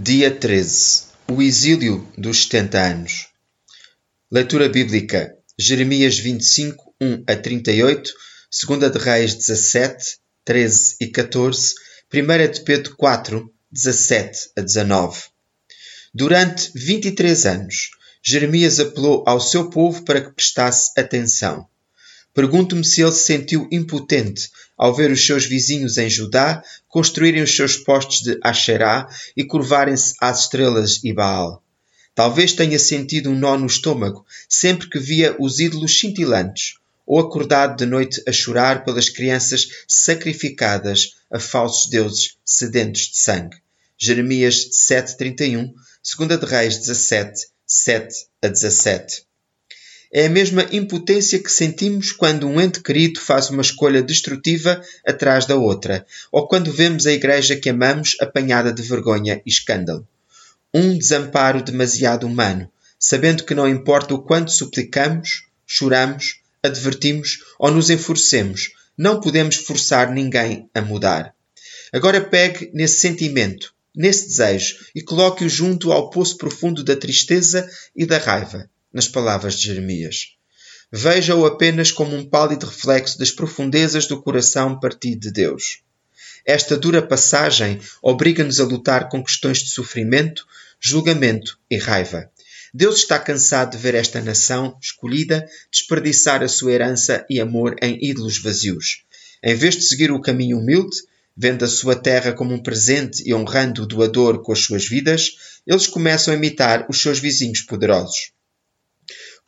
Dia 13 O exílio dos 70 anos. Leitura bíblica: Jeremias 25, 1 a 38, 2 de Reis 17, 13 e 14, 1 de Pedro 4, 17 a 19. Durante 23 anos, Jeremias apelou ao seu povo para que prestasse atenção. Pergunto-me se ele se sentiu impotente ao ver os seus vizinhos em Judá construírem os seus postos de Asherá e curvarem-se às estrelas e Baal. Talvez tenha sentido um nó no estômago sempre que via os ídolos cintilantes, ou acordado de noite a chorar pelas crianças sacrificadas a falsos deuses sedentos de sangue. Jeremias 7:31, 2 de Reis 17, 7 a 17. É a mesma impotência que sentimos quando um ente querido faz uma escolha destrutiva atrás da outra, ou quando vemos a igreja que amamos apanhada de vergonha e escândalo. Um desamparo demasiado humano, sabendo que não importa o quanto suplicamos, choramos, advertimos ou nos enfurecemos, não podemos forçar ninguém a mudar. Agora pegue nesse sentimento, nesse desejo, e coloque-o junto ao poço profundo da tristeza e da raiva nas palavras de Jeremias. Veja-o apenas como um pálido reflexo das profundezas do coração partido de Deus. Esta dura passagem obriga-nos a lutar com questões de sofrimento, julgamento e raiva. Deus está cansado de ver esta nação escolhida desperdiçar a sua herança e amor em ídolos vazios. Em vez de seguir o caminho humilde, vendo a sua terra como um presente e honrando o doador com as suas vidas, eles começam a imitar os seus vizinhos poderosos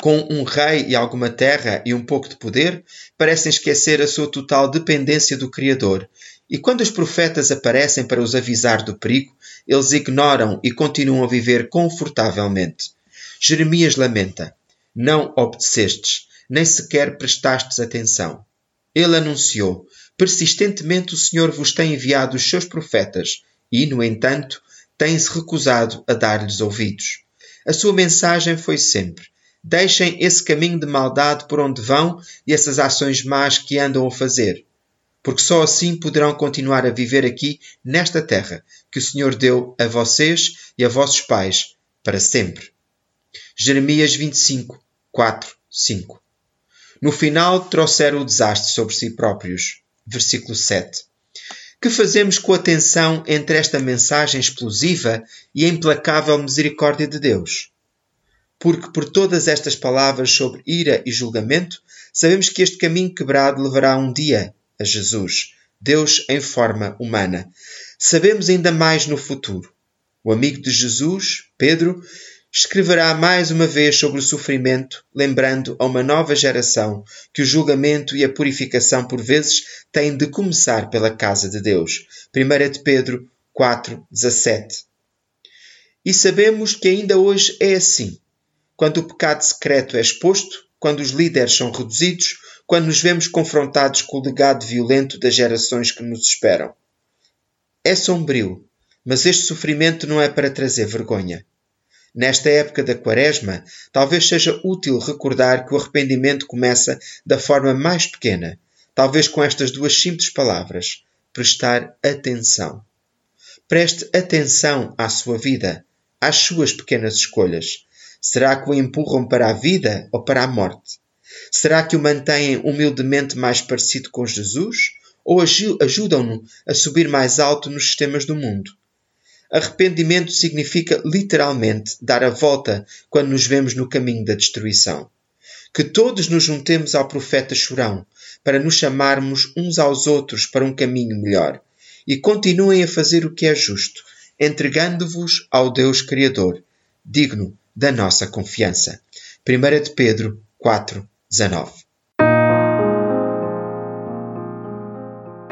com um rei e alguma terra e um pouco de poder, parecem esquecer a sua total dependência do Criador. E quando os profetas aparecem para os avisar do perigo, eles ignoram e continuam a viver confortavelmente. Jeremias lamenta: Não obedecestes, nem sequer prestastes atenção. Ele anunciou: Persistentemente o Senhor vos tem enviado os seus profetas, e, no entanto, tem-se recusado a dar-lhes ouvidos. A sua mensagem foi sempre: Deixem esse caminho de maldade por onde vão e essas ações más que andam a fazer, porque só assim poderão continuar a viver aqui nesta terra que o Senhor deu a vocês e a vossos pais para sempre. Jeremias 25, 4, 5. No final trouxeram o desastre sobre si próprios. Versículo 7. Que fazemos com a tensão entre esta mensagem explosiva e a implacável misericórdia de Deus? Porque por todas estas palavras sobre ira e julgamento, sabemos que este caminho quebrado levará um dia a Jesus, Deus em forma humana. Sabemos ainda mais no futuro. O amigo de Jesus, Pedro, escreverá mais uma vez sobre o sofrimento, lembrando a uma nova geração que o julgamento e a purificação por vezes têm de começar pela casa de Deus. 1 de Pedro 4, 17. E sabemos que ainda hoje é assim quando o pecado secreto é exposto, quando os líderes são reduzidos, quando nos vemos confrontados com o legado violento das gerações que nos esperam. É sombrio, mas este sofrimento não é para trazer vergonha. Nesta época da Quaresma, talvez seja útil recordar que o arrependimento começa da forma mais pequena, talvez com estas duas simples palavras: prestar atenção. Preste atenção à sua vida, às suas pequenas escolhas. Será que o empurram para a vida ou para a morte? Será que o mantêm humildemente mais parecido com Jesus? Ou ajudam-no a subir mais alto nos sistemas do mundo? Arrependimento significa literalmente dar a volta quando nos vemos no caminho da destruição. Que todos nos juntemos ao profeta chorão para nos chamarmos uns aos outros para um caminho melhor e continuem a fazer o que é justo, entregando-vos ao Deus Criador, digno da nossa confiança. 1 de Pedro 4, 19.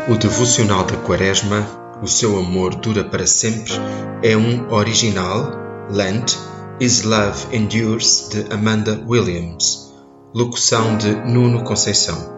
O devocional da Quaresma, O seu amor dura para sempre, é um original, Lent, Is Love Endures, de Amanda Williams. Locução de Nuno Conceição.